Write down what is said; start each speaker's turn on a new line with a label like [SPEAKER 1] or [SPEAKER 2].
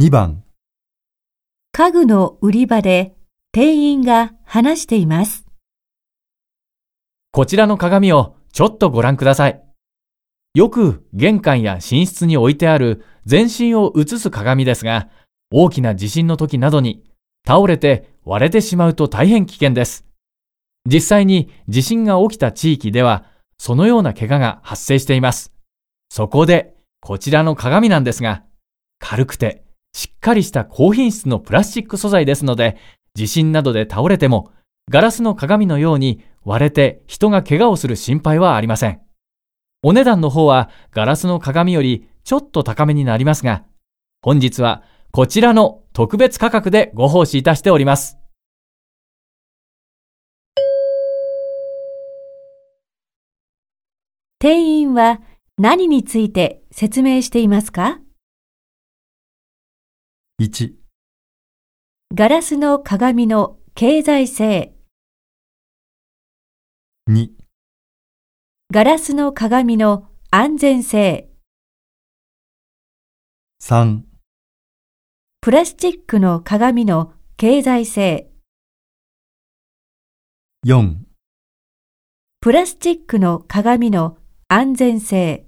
[SPEAKER 1] 2番
[SPEAKER 2] 家具の売り場で店員が話しています。
[SPEAKER 3] こちらの鏡をちょっとご覧ください。よく玄関や寝室に置いてある全身を映す鏡ですが、大きな地震の時などに倒れて割れてしまうと大変危険です。実際に地震が起きた地域では、そのような怪我が発生しています。そこで、こちらの鏡なんですが、軽くてしっかりした高品質のプラスチック素材ですので、地震などで倒れても、ガラスの鏡のように割れて人が怪我をする心配はありません。お値段の方はガラスの鏡よりちょっと高めになりますが、本日はこちらの特別価格でご奉仕いたしております。
[SPEAKER 2] 店員は何について説明していますか？
[SPEAKER 1] 1
[SPEAKER 2] ガラスの鏡の経済性、
[SPEAKER 1] 2
[SPEAKER 2] ガラスの鏡の安全性、
[SPEAKER 1] 3
[SPEAKER 2] プラスチックの鏡の経済性、
[SPEAKER 1] 4
[SPEAKER 2] プラスチックの鏡の安全性。